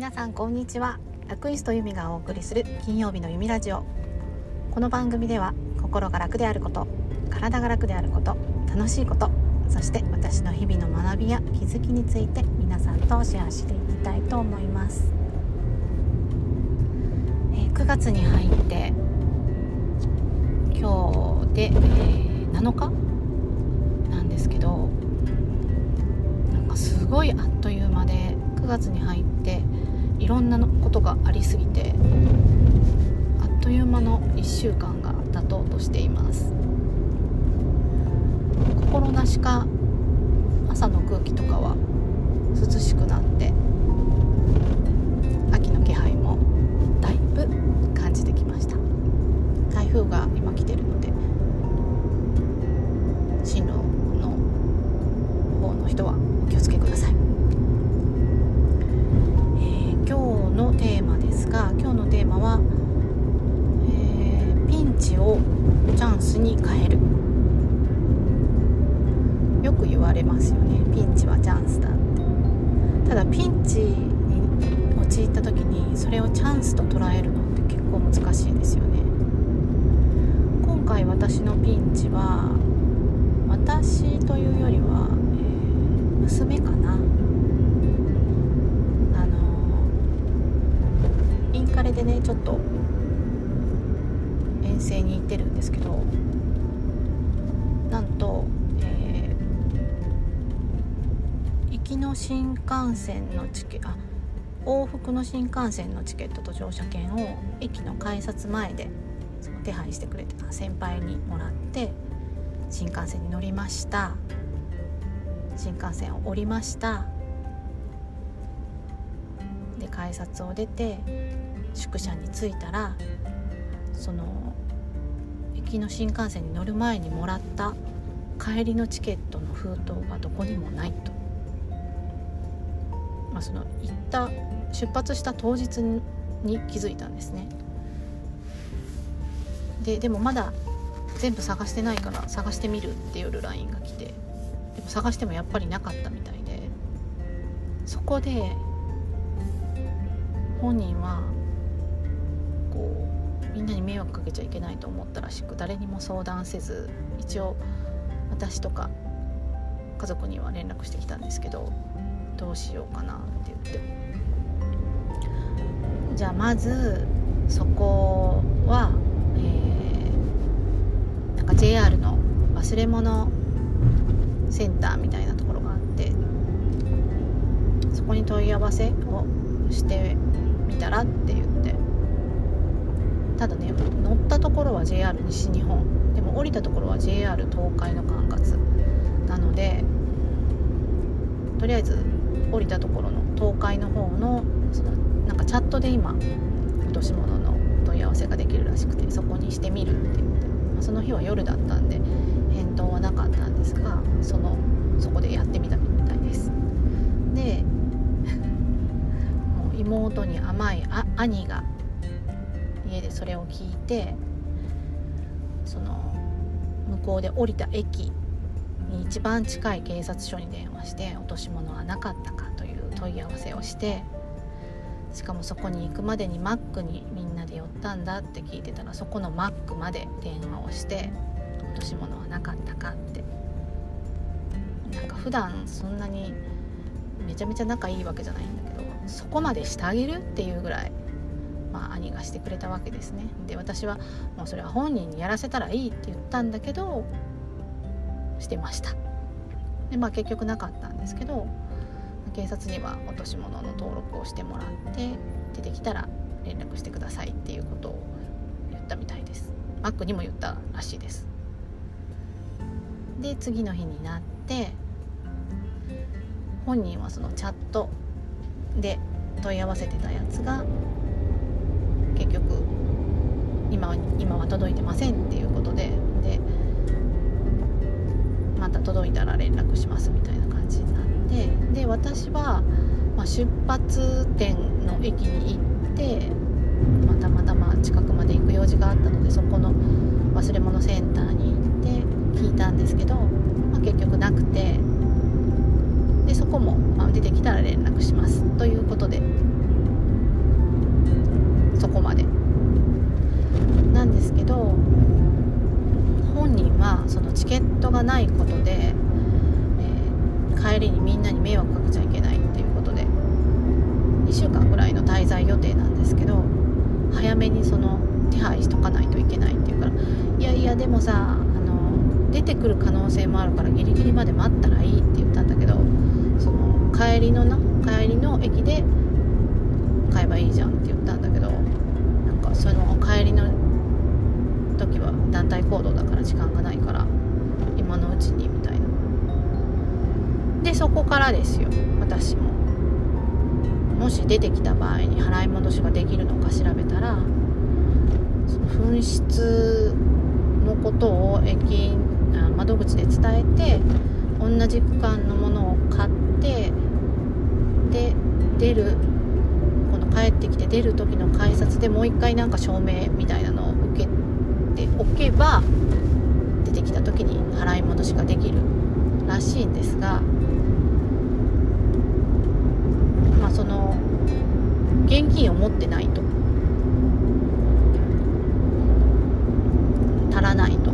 皆さんこんにちは。ラクイストユミがお送りする金曜日の弓ラジオ。この番組では心が楽であること体が楽であること楽しいことそして私の日々の学びや気づきについて皆さんとシェアしていきたいと思います、えー、9月に入って今日で、えー、7日？なんですけどなんかすごいあっという間で9月に入っていろんなことがありすぎてあっという間の1週間が経とうとしています。心なしか朝の空気とかは涼しくなってピンチに陥った時にそれをチャンスと捉えるのって結構難しいですよね。今回私のピンチは私というよりは、えー、娘かな。あのインカレでねちょっと遠征に行ってるんですけどの新幹線のチケあ往復の新幹線のチケットと乗車券を駅の改札前でその手配してくれてた先輩にもらって新幹線に乗りました。新幹線を降りました。で改札を出て宿舎に着いたらその行きの新幹線に乗る前にもらった帰りのチケットの封筒がどこにもないと、まあ、その行った出発した当日に気づいたんですね。ででもまだ全部探してないから探してみるっていう LINE が来てでも探してもやっぱりなかったみたいでそこで本人はこうみんなに迷惑かけちゃいけないと思ったらしく誰にも相談せず一応私とか家族には連絡してきたんですけどどうしようかなって言ってじゃあまずそこは、えー、なんか JR の忘れ物センターみたいなところがあってそこに問い合わせをしてみたらって言って。ただね乗ったところは JR 西日本。でも降りたところは JR 東海の管轄なのでとりあえず降りたところの東海の方のそのなんかチャットで今落とし物の問い合わせができるらしくてそこにしてみるって言って、まあ、その日は夜だったんで返答はなかったんですがそのそこでやってみたみたいです。でもう妹に甘いあ兄が家でそれを聞いてその向こうで降りた駅に一番近い警察署に電話して落とし物はなかったかという問い合わせをしてしかもそこに行くまでにマックにみんなで寄ったんだって聞いてたらそこのマックまで電話をして落とし物はなかったかって。なんか普段そんなにめちゃめちゃ仲いいわけじゃないんだけどそこまでしてあげるっていうぐらいまあ、兄がしてくれたわけですね。で私はもうそれは本人にやらせたらいいって言ったんだけどしてました。でまあ結局なかったんですけど警察には落とし物の登録をしてもらって出てきたら連絡してくださいっていうことを言ったみたいです。マックにも言ったらしいです。で次の日になって本人はそのチャットで問い合わせてたやつが結局今は今は届いてませんっていういたら連絡しますみたいな感じになってで私は、まあ、出発点の駅に行って、まあ、たまたま近くまで行く用事があったのでそこの忘れ物センターに行って聞いたんですけど、まあ、結局なくてでそこも、まあ、出てきたら連絡しますということではそのチケットがないことで、えー、帰りにみんなに迷惑かけちゃいけないっていうことで2週間ぐらいの滞在予定なんですけど早めにその手配しとかないといけないっていうからいやいやでもさあの出てくる可能性もあるからギリギリまで待ったらいいって言ったんだけどその帰りのな帰りの駅で買えばいいじゃんって言ったんだけどなんかその帰りの時は団体行動だから時間がないから今のうちにみたいな。でそこからですよ私も。もし出てきた場合に払い戻しができるのか調べたらその紛失のことを駅窓口で伝えて同じ区間のものを買ってで出るこの帰ってきて出る時の改札でもう一回なんか証明みたいなのを受けておけば出てきた時に払い戻しができるらしいんですがまあその現金を持ってないと足らないと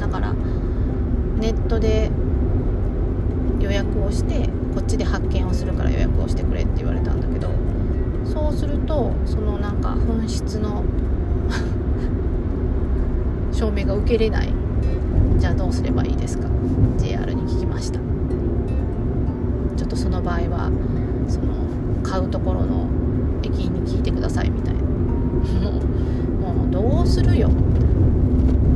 だからネットで予約をしてこっちで発券をするから予約をしてくれって言われたんだけどそうするとそのなんか紛失の証明が受けれないじゃあどうすればいいですか？JR に聞きました。ちょっとその場合はその買うところの駅員に聞いてくださいみたいな。もうどうするよ？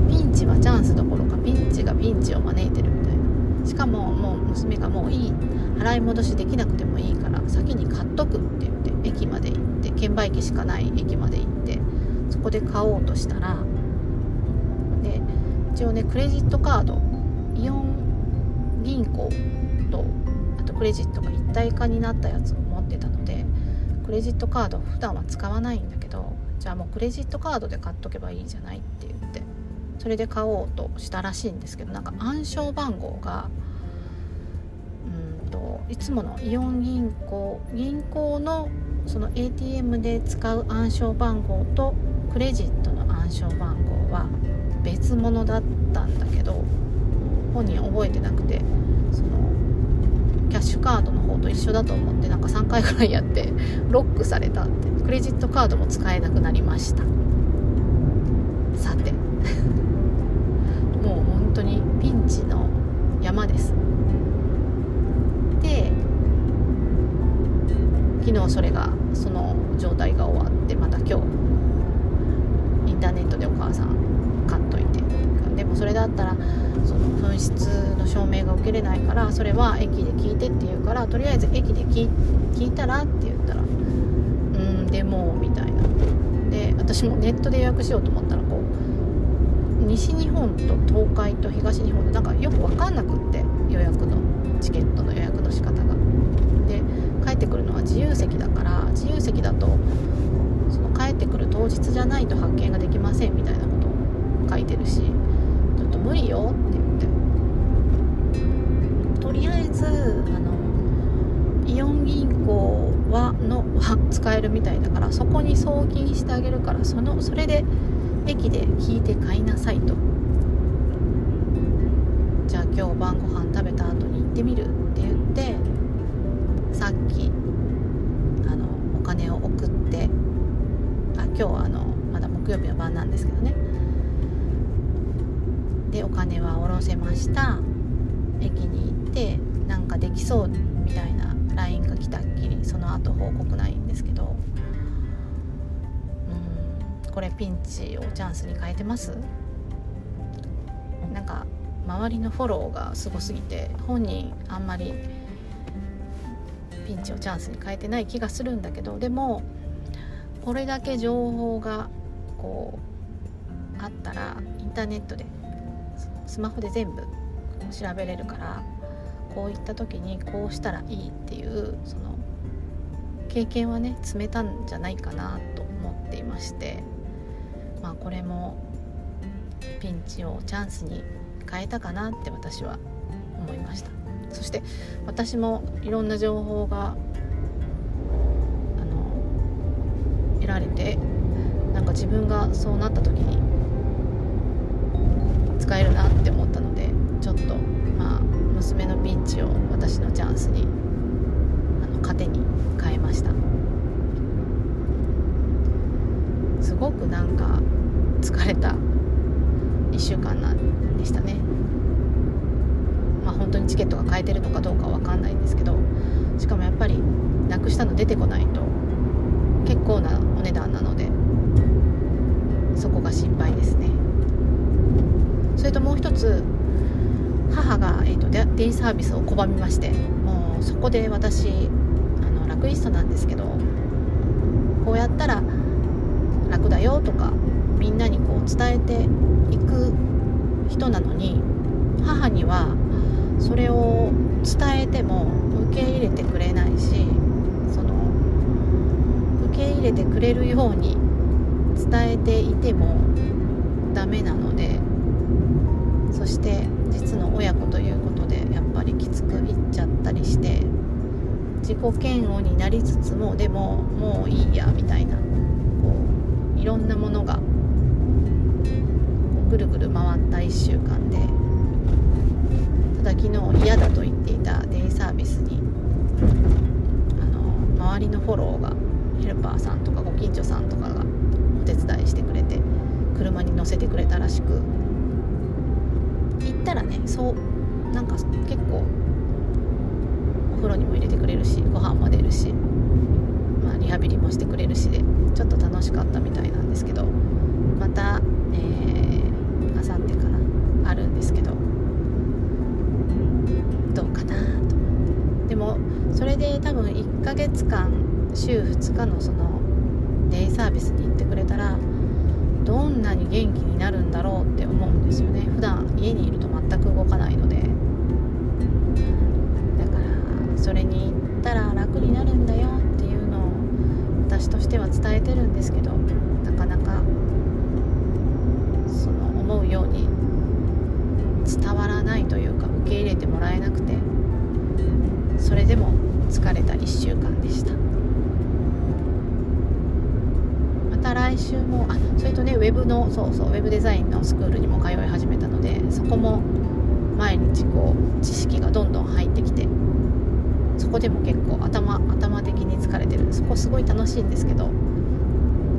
ピンチはチャンスどころかピンチがピンチを招いてるみたいな。しかももう娘がもういい。払い戻しできなくてもいいから先に買っとくって言って駅まで行って券売機しかない駅まで行ってそこで買おうとしたら一応ねクレジットカード。イオン銀行とあとクレジットが一体化になったやつを持ってたのでクレジットカード普段は使わないんだけどじゃあもうクレジットカードで買っとけばいいじゃないって言ってそれで買おうとしたらしいんですけどなんか暗証番号がうんといつものイオン銀行銀行のその ATM で使う暗証番号とクレジットの暗証番号は別物だったんだけど本人覚えてなくてそのキャッシュカードの方と一緒だと思ってなんか3回ぐらいやってロックされたってクレジットカードも使えなくなりました。さて。もう本当にピンチの山です。で昨日それがその状態が終わってまた今日インターネットでお母さんれだったらその紛失の証明が受けれないからそれは駅で聞いてって言うからとりあえず駅で聞いたらって言ったらうんでもみたいなで私もネットで予約しようと思ったらこう西日本と東海と東日本でなんかよく分かんなくって予約のチケットの予約の仕方が。で帰ってくるのは自由席だから自由席だとその帰ってくる当日じゃないと発見ができませんみたいなことを書いてるし無理よ。って言って。とりあえずあのイオン銀行はのは使えるみたいだからそこに送金してあげるからそのそれで駅で聞いて買いなさいと。じゃあ今日晩ご飯食べた後に行ってみるって言ってさっきあのお金を送ってあ今日あのまだ木曜日の晩なんですけどね。でお金は下ろせました。駅に行ってなんかできそうみたいな LINE が来たっきりその後報告ないんですけど。うんこれピンチをチャンスに変えてます？なんか周りのフォローがすごすぎて本人あんまりピンチをチャンスに変えてない気がするんだけどでもこれだけ情報がこうあったらインターネットでスマホで全部調べれるからこういった時にこうしたらいいっていうその経験はね積めたんじゃないかなと思っていましてまあこれもピンチをチャンスに変えたかなって私は思いました。そして私もいろんな情報があの得られてなんか自分がそうなった時に使えるなって思ったのでちょっとまあ娘のピンチを私のチャンスにあの糧に変えました。すごくなんか疲れた1週間なんでしたね。まあ本当にチケットが買えてるのかどうかは分かんないんですけどしかもやっぱりなくしたの出てこないと結構なお値段なのでそこが心配ですね。それともう一つ母が、えーと、デイサービスを拒みましてもうそこで私あのラクリストなんですけどこうやったら楽だよとかみんなにこう伝えていく人なのに母にはそれを伝えても受け入れてくれないしその受け入れてくれるように伝えていてもダメなのでそして実の親子ということでやっぱりきつく言っちゃったりして自己嫌悪になりつつもでももういいやみたいなこういろんなものがぐるぐる回った1週間でただ昨日嫌だと言っていたデイサービスにあの周りのフォローがヘルパーさんとかご近所さんとかがお手伝いしてくれて車に乗せてくれたらしく行ったらねそうなんか結構お風呂にも入れてくれるしご飯も出るし、まあ、リハビリもしてくれるしでちょっと楽しかったみたいなんですけどまたあさってかなあるんですけどどうかなと。でもそれで多分1ヶ月間週2日のそのデイサービスに行ってくれたらどんなに元気になるんだろうって思うんですよね普段家にいると全く動かないのでだからそれに行ったら楽になるんだよっていうのを私としては伝えてるんですけどなかなかその思うように伝わらないというか受け入れてもらえなくてそれでも疲れた1週間でした。た来週もあそれとねウェブのそうそうウェブデザインのスクールにも通い始めたのでそこも毎日こう知識がどんどん入ってきてそこでも結構頭頭的に疲れてるそこすごい楽しいんですけど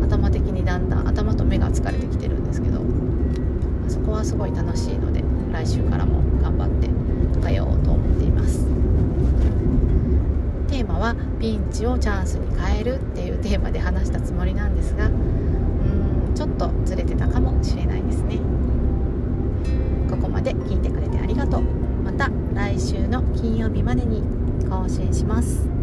頭的にだんだん頭と目が疲れてきてるんですけどそこはすごい楽しいので来週からも頑張って通おうと思っていますテーマはピンチをチャンスに変えるっていうテーマで話したつもりなんですがうんちょっとずれてたかもしれないですね。ここまで聞いてくれてありがとう。また来週の金曜日までに更新します。